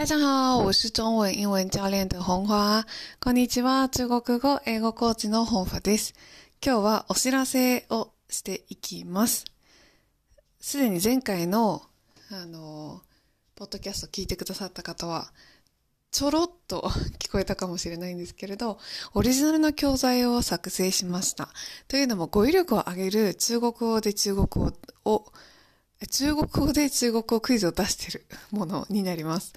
大家好，我是中文英文教練的本華。こんにちは、中国語、英語コーチの本華です。今日はお知らせをしていきます。すでに前回の、あの、ポッドキャスト聞いてくださった方は、ちょろっと聞こえたかもしれないんですけれど、オリジナルの教材を作成しました。というのも語彙力を上げる中国語で中国語を中国語で中国語クイズを出しているものになります。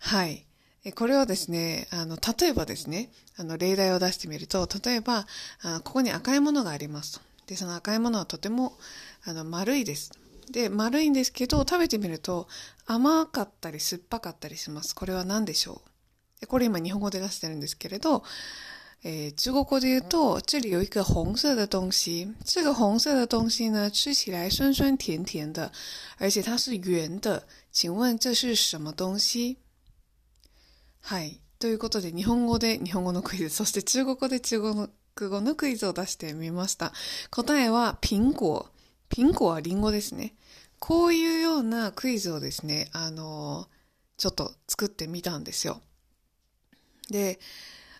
はい。これはですね、あの、例えばですね、あの、例題を出してみると、例えば、あここに赤いものがありますと。で、その赤いものはとても、あの、丸いです。で、丸いんですけど、食べてみると甘かったり酸っぱかったりします。これは何でしょう？これ今日本語で出してるんですけれど、诶，中国国的豆，这里有一个红色的东西。这个红色的东西呢，吃起来酸酸甜甜的，而且它是圆的。请问这是什么东西？はい。ということで、日本語で日本語のクイズ、そして中国語で中国語のクイズを出してみました。答えは、ピンコ。ピンコはリンゴですね。こういうようなクイズをですね、あの、ちょっと作ってみたんですよ。で、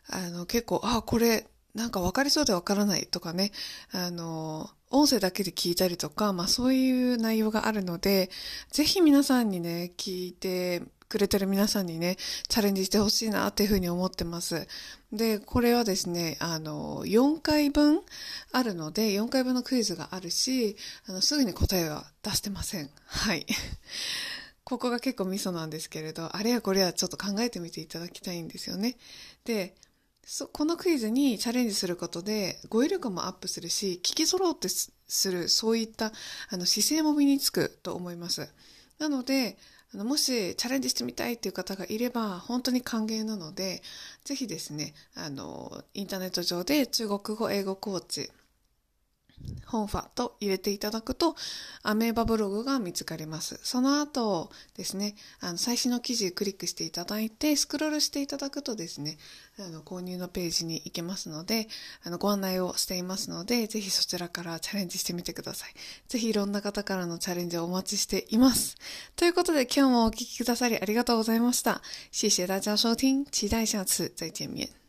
あの、結構、あ、これ、なんか分かりそうで分からないとかね、あの、音声だけで聞いたりとか、まあそういう内容があるので、ぜひ皆さんにね、聞いてくれてる皆さんにね、チャレンジしてほしいなっていうふうに思ってます。で、これはですね、あの、4回分あるので、4回分のクイズがあるし、あの、すぐに答えは出してません。はい。ここが結構ミソなんですけれど、あれやこれやちょっと考えてみていただきたいんですよね。で、そ、このクイズにチャレンジすることで、語彙力もアップするし、聞き揃ってする、そういった、あの、姿勢も身につくと思います。なので、あの、もしチャレンジしてみたいっていう方がいれば、本当に歓迎なので、ぜひですね、あの、インターネット上で中国語、英語コーチ、本ファと入れていただくと、アメーバブログが見つかります。その後ですね、あの、最新の記事クリックしていただいて、スクロールしていただくとですね、あの、購入のページに行けますので、あの、ご案内をしていますので、ぜひそちらからチャレンジしてみてください。ぜひいろんな方からのチャレンジをお待ちしています。ということで、今日もお聞きくださりありがとうございました。謝謝大家收聽，期待下次再見面。